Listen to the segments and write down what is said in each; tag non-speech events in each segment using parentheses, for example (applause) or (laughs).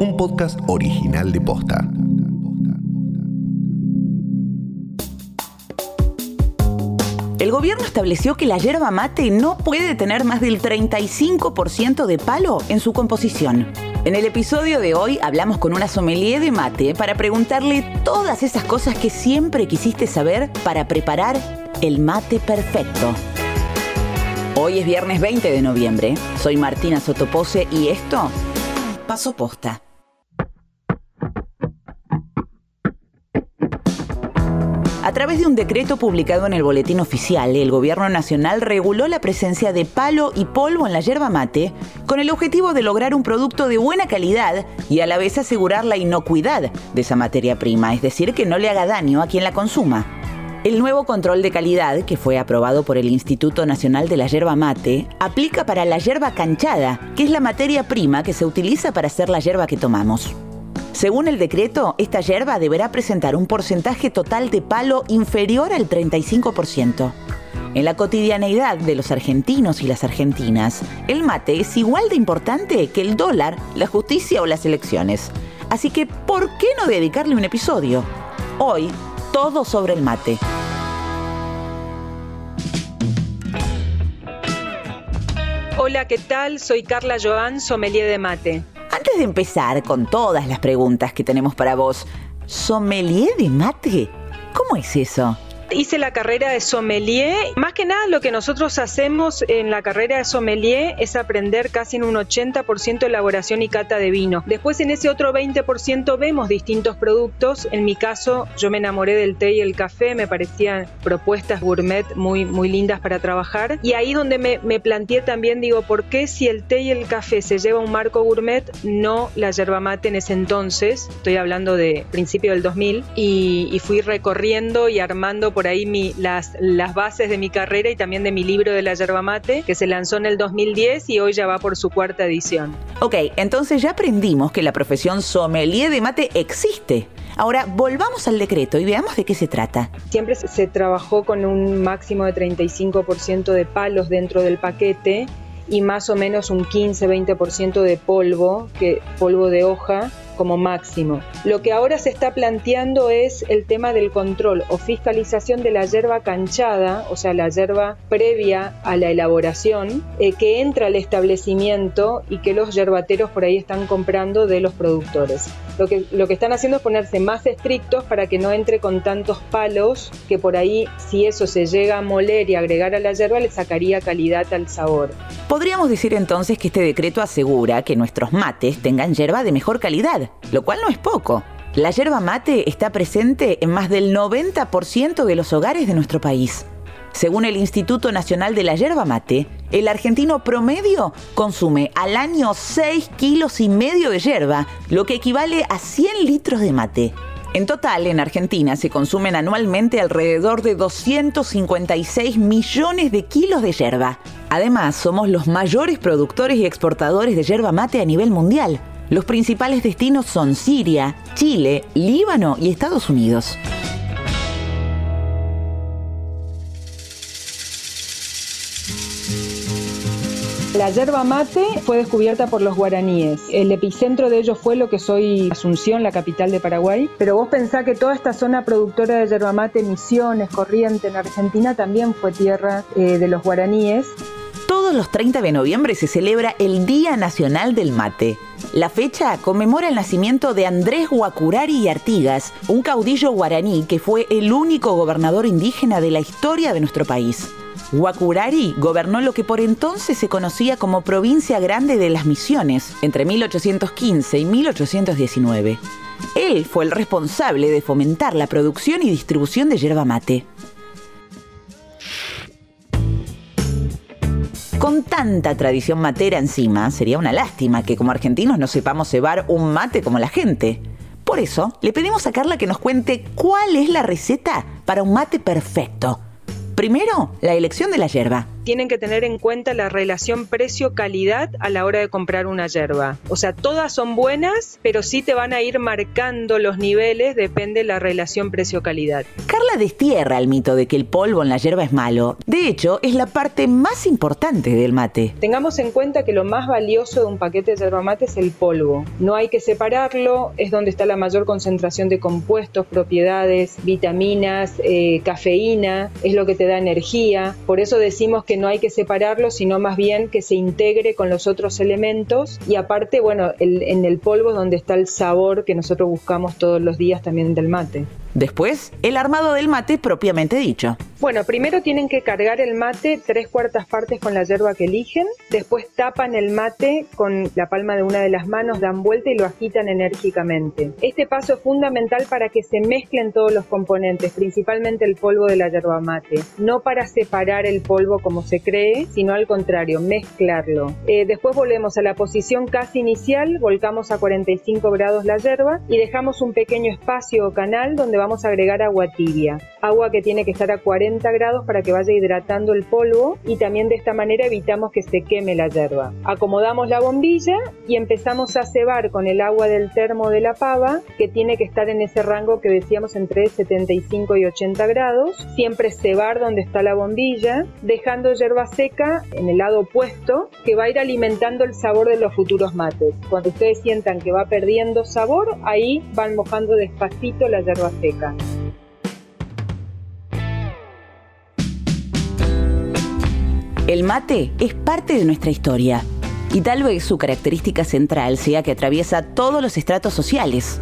un podcast original de Posta. El gobierno estableció que la yerba mate no puede tener más del 35% de palo en su composición. En el episodio de hoy hablamos con una sommelier de mate para preguntarle todas esas cosas que siempre quisiste saber para preparar el mate perfecto. Hoy es viernes 20 de noviembre. Soy Martina Sotopose y esto Paso Posta. A través de un decreto publicado en el Boletín Oficial, el Gobierno Nacional reguló la presencia de palo y polvo en la yerba mate con el objetivo de lograr un producto de buena calidad y a la vez asegurar la inocuidad de esa materia prima, es decir, que no le haga daño a quien la consuma. El nuevo control de calidad, que fue aprobado por el Instituto Nacional de la Yerba Mate, aplica para la yerba canchada, que es la materia prima que se utiliza para hacer la yerba que tomamos. Según el decreto, esta yerba deberá presentar un porcentaje total de palo inferior al 35%. En la cotidianeidad de los argentinos y las argentinas, el mate es igual de importante que el dólar, la justicia o las elecciones. Así que, ¿por qué no dedicarle un episodio? Hoy todo sobre el mate. Hola, ¿qué tal? Soy Carla Joan, sommelier de mate. Antes de empezar con todas las preguntas que tenemos para vos, ¿sommelier de mate? ¿Cómo es eso? Hice la carrera de sommelier. Más que nada lo que nosotros hacemos en la carrera de sommelier es aprender casi en un 80% elaboración y cata de vino. Después en ese otro 20% vemos distintos productos. En mi caso yo me enamoré del té y el café, me parecían propuestas gourmet muy, muy lindas para trabajar. Y ahí donde me, me planteé también, digo, ¿por qué si el té y el café se lleva un marco gourmet, no la yerba mate en ese entonces? Estoy hablando de principio del 2000 y, y fui recorriendo y armando por ahí mi, las, las bases de mi carrera y también de mi libro de la yerba mate, que se lanzó en el 2010 y hoy ya va por su cuarta edición. Ok, entonces ya aprendimos que la profesión sommelier de mate existe. Ahora volvamos al decreto y veamos de qué se trata. Siempre se trabajó con un máximo de 35% de palos dentro del paquete y más o menos un 15-20% de polvo, que, polvo de hoja, como máximo. Lo que ahora se está planteando es el tema del control o fiscalización de la yerba canchada, o sea, la yerba previa a la elaboración, eh, que entra al establecimiento y que los yerbateros por ahí están comprando de los productores. Lo que, lo que están haciendo es ponerse más estrictos para que no entre con tantos palos que por ahí, si eso se llega a moler y agregar a la yerba, le sacaría calidad al sabor. Podríamos decir entonces que este decreto asegura que nuestros mates tengan yerba de mejor calidad lo cual no es poco. La yerba mate está presente en más del 90% de los hogares de nuestro país. Según el Instituto Nacional de la Yerba Mate, el argentino promedio consume al año 6 kilos y medio de yerba, lo que equivale a 100 litros de mate. En total, en Argentina se consumen anualmente alrededor de 256 millones de kilos de yerba. Además, somos los mayores productores y exportadores de yerba mate a nivel mundial. Los principales destinos son Siria, Chile, Líbano y Estados Unidos. La yerba mate fue descubierta por los guaraníes. El epicentro de ello fue lo que soy Asunción, la capital de Paraguay. Pero vos pensás que toda esta zona productora de yerba mate, Misiones, Corrientes, en Argentina, también fue tierra eh, de los guaraníes. Los 30 de noviembre se celebra el Día Nacional del Mate. La fecha conmemora el nacimiento de Andrés Guacurari y Artigas, un caudillo guaraní que fue el único gobernador indígena de la historia de nuestro país. Guacurari gobernó lo que por entonces se conocía como Provincia Grande de las Misiones, entre 1815 y 1819. Él fue el responsable de fomentar la producción y distribución de yerba mate. Con tanta tradición matera encima, sería una lástima que como argentinos no sepamos cebar un mate como la gente. Por eso, le pedimos a Carla que nos cuente cuál es la receta para un mate perfecto. Primero, la elección de la yerba. Tienen que tener en cuenta la relación precio-calidad a la hora de comprar una yerba. O sea, todas son buenas, pero sí te van a ir marcando los niveles, depende de la relación precio-calidad. Carla destierra el mito de que el polvo en la yerba es malo. De hecho, es la parte más importante del mate. Tengamos en cuenta que lo más valioso de un paquete de yerba mate es el polvo. No hay que separarlo, es donde está la mayor concentración de compuestos, propiedades, vitaminas, eh, cafeína, es lo que te da energía. Por eso decimos que no hay que separarlo, sino más bien que se integre con los otros elementos. Y aparte, bueno, en el polvo es donde está el sabor que nosotros buscamos todos los días también del mate. Después, el armado del mate propiamente dicho. Bueno, primero tienen que cargar el mate tres cuartas partes con la yerba que eligen, después tapan el mate con la palma de una de las manos, dan vuelta y lo agitan enérgicamente. Este paso es fundamental para que se mezclen todos los componentes, principalmente el polvo de la yerba mate, no para separar el polvo como se cree, sino al contrario, mezclarlo. Eh, después volvemos a la posición casi inicial, volcamos a 45 grados la yerba y dejamos un pequeño espacio o canal donde vamos a agregar agua tibia, agua que tiene que estar a 40 grados para que vaya hidratando el polvo y también de esta manera evitamos que se queme la yerba. Acomodamos la bombilla y empezamos a cebar con el agua del termo de la pava que tiene que estar en ese rango que decíamos entre 75 y 80 grados, siempre cebar donde está la bombilla, dejando yerba seca en el lado opuesto que va a ir alimentando el sabor de los futuros mates. Cuando ustedes sientan que va perdiendo sabor, ahí van mojando despacito la yerba seca. El mate es parte de nuestra historia y tal vez su característica central sea que atraviesa todos los estratos sociales.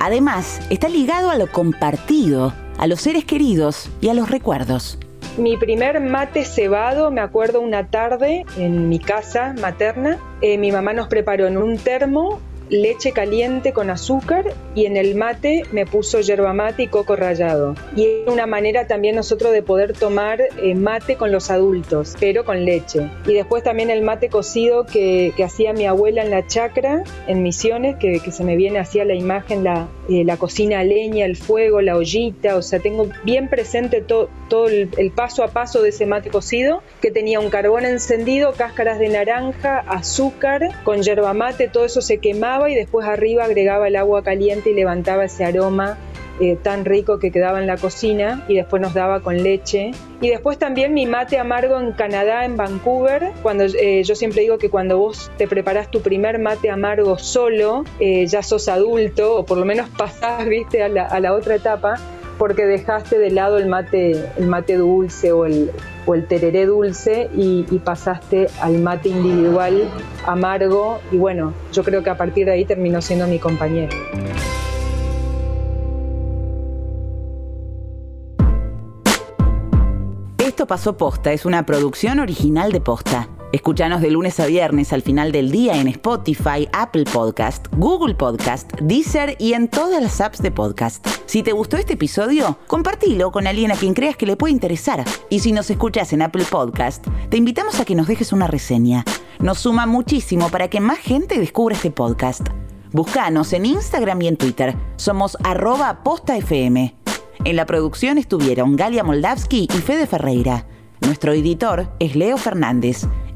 Además, está ligado a lo compartido, a los seres queridos y a los recuerdos. Mi primer mate cebado, me acuerdo una tarde en mi casa materna, eh, mi mamá nos preparó en un termo leche caliente con azúcar y en el mate me puso yerba mate y coco rallado. Y es una manera también nosotros de poder tomar eh, mate con los adultos, pero con leche. Y después también el mate cocido que, hacía mi abuela en la chacra, en Misiones, que, se me viene hacia la imagen, la, eh, la cocina a leña, el fuego, la ollita, o sea, tengo bien presente todo el, el paso a paso de ese mate cocido, que tenía un carbón encendido, cáscaras de naranja, azúcar, con yerba mate, todo eso se quemaba y después arriba agregaba el agua caliente y levantaba ese aroma eh, tan rico que quedaba en la cocina y después nos daba con leche. Y después también mi mate amargo en Canadá, en Vancouver, cuando eh, yo siempre digo que cuando vos te preparás tu primer mate amargo solo, eh, ya sos adulto o por lo menos pasás, (laughs) viste, a la, a la otra etapa porque dejaste de lado el mate, el mate dulce o el, tereré dulce y, y, pasaste al mate individual amargo y bueno, yo creo que a partir de ahí terminó siendo mi compañero. Esto pasó posta, es una producción original de posta. Escúchanos de lunes a viernes al final del día en Spotify, Apple Podcast, Google Podcast, Deezer y en todas las apps de podcast. Si te gustó este episodio, compartilo con alguien a quien creas que le puede interesar. Y si nos escuchas en Apple Podcast, te invitamos a que nos dejes una reseña. Nos suma muchísimo para que más gente descubra este podcast. Búscanos en Instagram y en Twitter. Somos arroba postafm. En la producción estuvieron Galia Moldavsky y Fede Ferreira. Nuestro editor es Leo Fernández.